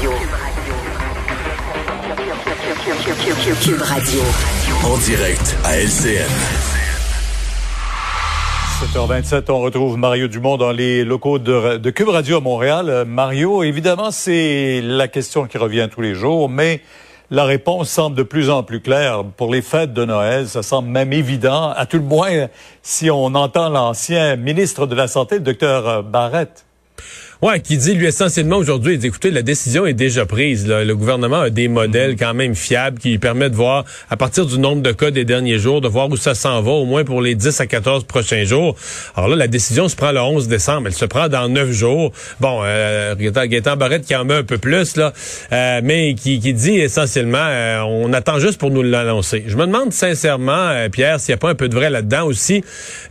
Radio. Cube Radio. En direct à LCN. 7h27, on retrouve Mario Dumont dans les locaux de, de Cube Radio à Montréal. Euh, Mario, évidemment, c'est la question qui revient tous les jours, mais la réponse semble de plus en plus claire. Pour les fêtes de Noël, ça semble même évident, à tout le moins si on entend l'ancien ministre de la Santé, le docteur Barrett. Ouais, qui dit lui essentiellement aujourd'hui, il dit écoutez, la décision est déjà prise. Le gouvernement a des modèles quand même fiables qui lui permettent de voir, à partir du nombre de cas des derniers jours, de voir où ça s'en va, au moins pour les 10 à 14 prochains jours. Alors là, la décision se prend le 11 décembre. Elle se prend dans 9 jours. Bon, euh, Gaétan Barrette qui en met un peu plus, là, euh, mais qui, qui dit essentiellement, euh, on attend juste pour nous l'annoncer. Je me demande sincèrement, euh, Pierre, s'il n'y a pas un peu de vrai là-dedans aussi.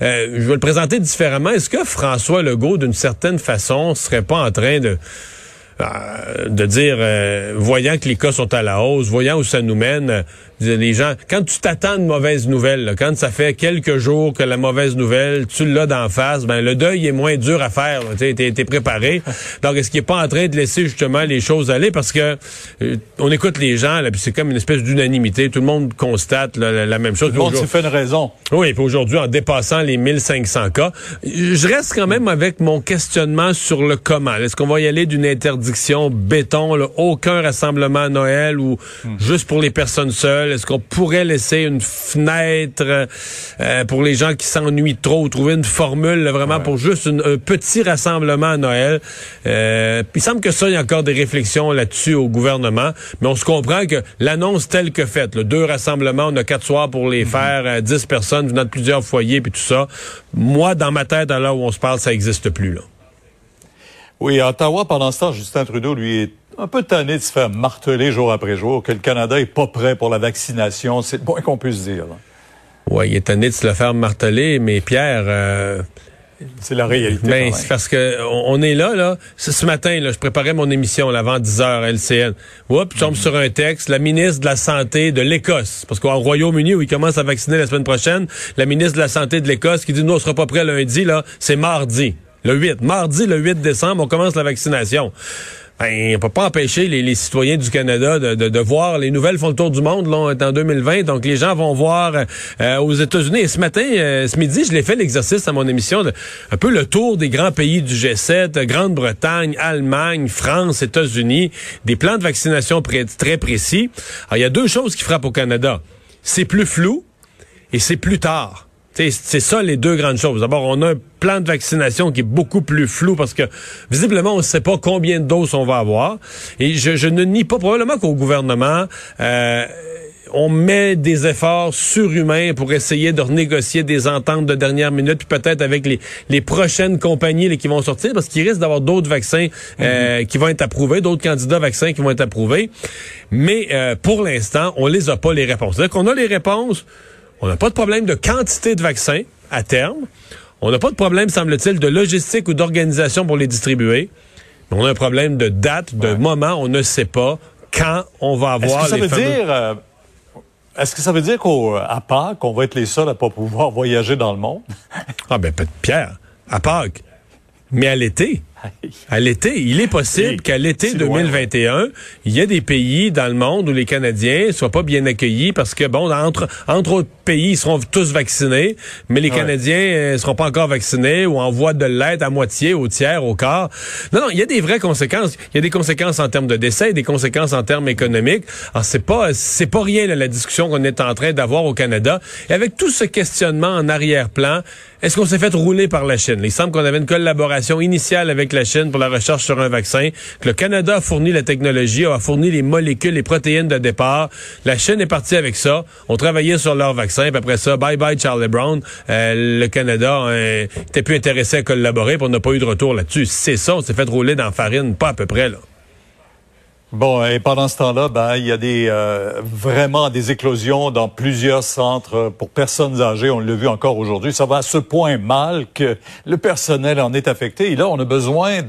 Euh, je vais le présenter différemment. Est-ce que François Legault, d'une certaine façon, serait pas en train de de dire, euh, voyant que les cas sont à la hausse, voyant où ça nous mène, les gens, quand tu t'attends de mauvaises nouvelles, quand ça fait quelques jours que la mauvaise nouvelle, tu l'as d'en face, ben le deuil est moins dur à faire. Tu es, préparé. Donc, est-ce qu'il est pas en train de laisser justement les choses aller? Parce que euh, on écoute les gens, là, puis c'est comme une espèce d'unanimité. Tout le monde constate la, même chose. Tout le monde s'est fait une raison. Oui, puis aujourd'hui, en dépassant les 1500 cas, je reste quand même avec mon questionnement sur le comment. Est-ce qu'on va y aller d'une interdiction béton, là, aucun rassemblement à Noël ou hmm. juste pour les personnes seules? Est-ce qu'on pourrait laisser une fenêtre euh, pour les gens qui s'ennuient trop ou trouver une formule vraiment pour juste un petit rassemblement à Noël? Euh, il semble que ça, il y a encore des réflexions là-dessus au gouvernement, mais on se comprend que l'annonce telle que faite, deux rassemblements, on a quatre soirs pour les mhm. faire, euh, dix personnes venant de plusieurs foyers, puis tout ça, moi, dans ma tête, à l'heure où on se parle, ça n'existe plus. Là. Oui, à Ottawa, pendant ce temps, Justin Trudeau, lui, est un peu tanné de se faire marteler jour après jour que le Canada est pas prêt pour la vaccination. C'est le moins qu'on puisse dire. Oui, il est tanné de se le faire marteler, mais Pierre... Euh, c'est la réalité. Ben, c'est parce que on est là, là. Ce matin, là, je préparais mon émission avant 10 heures à LCN. Oups, je tombe sur un texte. La ministre de la Santé de l'Écosse, parce qu'au Royaume-Uni, où ils commencent à vacciner la semaine prochaine, la ministre de la Santé de l'Écosse qui dit, nous, on sera pas prêt lundi, là. C'est mardi. Le 8. Mardi, le 8 décembre, on commence la vaccination. Ben, on peut pas empêcher les, citoyens du Canada de, de, voir. Les nouvelles font le tour du monde là, en 2020, donc les gens vont voir euh, aux États-Unis. Et ce matin, euh, ce midi, je l'ai fait l'exercice à mon émission, un peu le tour des grands pays du G7, Grande-Bretagne, Allemagne, France, États-Unis, des plans de vaccination très précis. Alors, il y a deux choses qui frappent au Canada. C'est plus flou et c'est plus tard. C'est ça les deux grandes choses. D'abord, on a un plan de vaccination qui est beaucoup plus flou parce que visiblement, on ne sait pas combien de doses on va avoir. Et je, ne nie pas probablement qu'au gouvernement, euh, on met des efforts surhumains pour essayer de renégocier des ententes de dernière minute, puis peut-être avec les, les prochaines compagnies qui vont sortir, parce qu'il risque d'avoir d'autres vaccins euh, mm-hmm. qui vont être approuvés, d'autres candidats vaccins qui vont être approuvés. Mais euh, pour l'instant, on les a pas les réponses. C'est-à-dire qu'on a les réponses on n'a pas de problème de quantité de vaccins à terme. On n'a pas de problème, semble-t-il, de logistique ou d'organisation pour les distribuer. Mais on a un problème de date, de moment. On ne sait pas quand on va avoir Est-ce que ça veut dire, euh, Est-ce que ça veut dire qu'à Pâques, on va être les seuls à pas pouvoir voyager dans le monde? ah ben, Pierre, à Pâques. Mais à l'été. À l'été, il est possible qu'à l'été 2021, il y ait des pays dans le monde où les Canadiens soient pas bien accueillis parce que bon, entre entre autres pays, ils seront tous vaccinés, mais les Canadiens ne euh, seront pas encore vaccinés ou en voie de l'être à moitié, au tiers, au quart. Non, non, il y a des vraies conséquences. Il y a des conséquences en termes de décès, des conséquences en termes économiques. Alors c'est pas c'est pas rien la discussion qu'on est en train d'avoir au Canada. Et avec tout ce questionnement en arrière-plan, est-ce qu'on s'est fait rouler par la Chine? Il semble qu'on avait une collaboration initiale avec la Chine pour la recherche sur un vaccin, que le Canada a fourni la technologie, a fourni les molécules, les protéines de départ. La Chine est partie avec ça. On travaillait sur leur vaccin, puis après ça, bye bye Charlie Brown. Euh, le Canada euh, était plus intéressé à collaborer, puis on n'a pas eu de retour là-dessus. C'est ça, on s'est fait rouler dans la farine, pas à peu près là. Bon, et pendant ce temps-là, ben, il y a des euh, vraiment des éclosions dans plusieurs centres pour personnes âgées. On l'a vu encore aujourd'hui. Ça va à ce point mal que le personnel en est affecté. Et là, on a besoin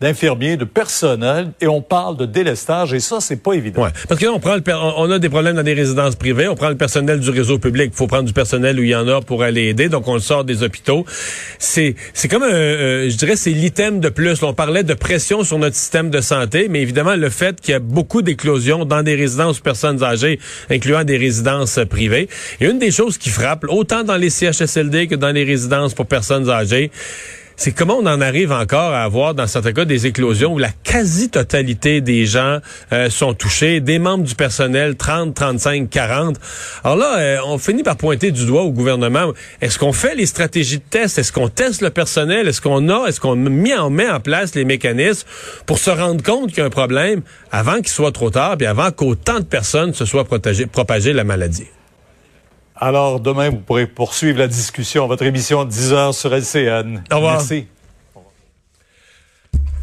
d'infirmiers, de personnel, et on parle de délestage. Et ça, c'est pas évident. Ouais, parce que là, on prend le on a des problèmes dans des résidences privées. On prend le personnel du réseau public. Il faut prendre du personnel où il y en a pour aller aider. Donc, on le sort des hôpitaux. C'est c'est comme un, euh, je dirais, c'est l'item de plus. on parlait de pression sur notre système de santé, mais évidemment, le fait qu'il y a beaucoup d'éclosions dans des résidences personnes âgées, incluant des résidences privées. Et une des choses qui frappe, autant dans les CHSLD que dans les résidences pour personnes âgées, c'est comment on en arrive encore à avoir, dans certains cas, des éclosions où la quasi-totalité des gens euh, sont touchés, des membres du personnel, 30, 35, 40. Alors là, euh, on finit par pointer du doigt au gouvernement. Est-ce qu'on fait les stratégies de test? Est-ce qu'on teste le personnel? Est-ce qu'on a, est-ce qu'on met en, place les mécanismes pour se rendre compte qu'il y a un problème avant qu'il soit trop tard, puis avant qu'autant de personnes se soient propagées la maladie? Alors, demain, vous pourrez poursuivre la discussion. Votre émission 10 heures sur LCN. Au revoir. Merci.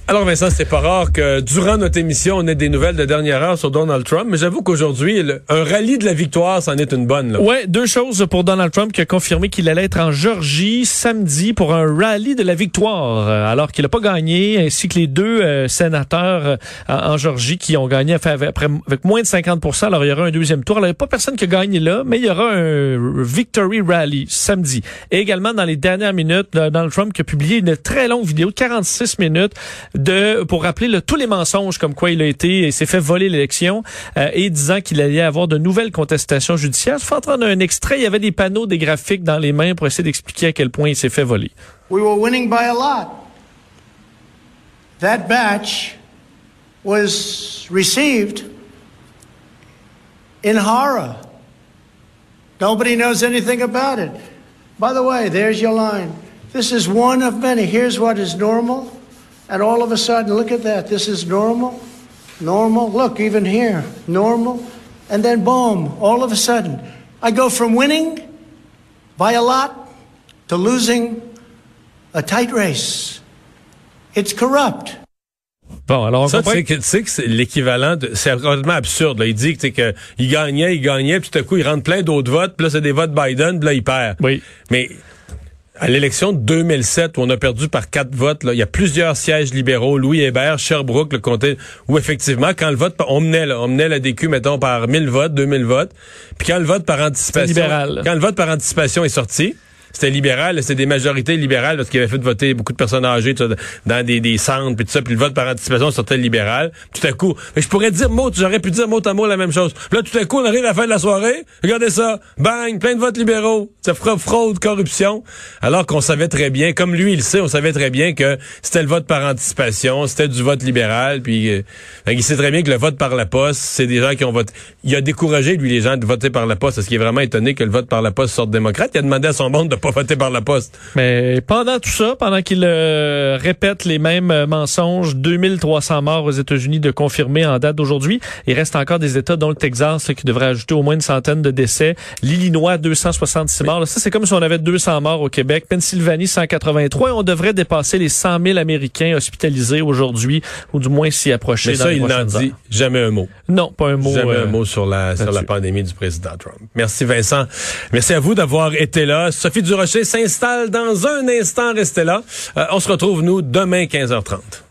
Alors Vincent, c'est pas rare que durant notre émission, on ait des nouvelles de dernière heure sur Donald Trump, mais j'avoue qu'aujourd'hui, un rallye de la victoire, c'en est une bonne. Là. Ouais, deux choses pour Donald Trump qui a confirmé qu'il allait être en Georgie samedi pour un rallye de la victoire, euh, alors qu'il n'a pas gagné, ainsi que les deux euh, sénateurs euh, en, Georgie qui ont gagné avec moins de 50% Alors il y aura un deuxième tour. Alors il n'y a pas personne qui a gagné là, mais il y aura un victory rally samedi. Et également dans les dernières minutes, Donald Trump qui a publié une très longue vidéo, 46 minutes pour rappeler tous les mensonges comme quoi il a été et s'est fait voler l'élection euh, et disant qu'il allait avoir de nouvelles contestations judiciaires. Je vais entendre un extrait. Il y avait des panneaux, des graphiques dans les mains pour essayer d'expliquer à quel point il s'est fait voler. We were winning by a lot. That batch was received in horror. Nobody knows anything about it. By the way, there's your line. This is one of many. Here's what is normal. And all of a sudden, look at that. This is normal. Normal. Look, even here, normal. And then, boom, all of a sudden, I go from winning by a lot to losing a tight race. It's corrupt. Bon, alors on ça, tu sais que c'est l'équivalent de... C'est complètement absurde. Là. Il dit que, que il gagnait, il gagnait, puis tout à coup, il rentre plein d'autres votes, puis là, c'est des votes Biden, puis là, il perd. Oui. Mais à l'élection de 2007, où on a perdu par quatre votes, là, il y a plusieurs sièges libéraux, Louis Hébert, Sherbrooke, le comté, où effectivement, quand le vote, on menait, là, on menait la DQ, mettons, par 1000 votes, 2000 votes, puis quand le vote par anticipation, quand le vote par anticipation est sorti, c'était libéral, c'était des majorités libérales parce qu'il avait fait voter beaucoup de personnes âgées dans des, des centres puis tout ça, puis le vote par anticipation sortait libéral. Tout à coup, je pourrais dire mot, j'aurais pu dire mot à mot la même chose. là, tout à coup, on arrive à la fin de la soirée, regardez ça, bang, plein de votes libéraux, ça fera fraude, corruption, alors qu'on savait très bien, comme lui il sait, on savait très bien que c'était le vote par anticipation, c'était du vote libéral, puis euh, il sait très bien que le vote par la poste, c'est des gens qui ont voté. Il a découragé lui les gens de voter par la poste, parce qu'il est vraiment étonné que le vote par la poste sorte démocrate. Il a demandé à son monde de pas voter par la poste. Mais pendant tout ça, pendant qu'il euh, répète les mêmes euh, mensonges, 2300 morts aux États-Unis de confirmer en date d'aujourd'hui, il reste encore des États dont le Texas qui devrait ajouter au moins une centaine de décès, l'Illinois 266 morts. ça c'est comme si on avait 200 morts au Québec, Pennsylvanie 183 et on devrait dépasser les 100 000 Américains hospitalisés aujourd'hui ou du moins s'y approcher. Mais ça, il n'en dit jamais un mot. Non, pas un mot. Jamais un euh, mot sur la sur la pandémie du président Trump. Merci Vincent. Merci à vous d'avoir été là. Sophie Durocher s'installe dans un instant. Restez là. Euh, on se retrouve, nous, demain 15h30.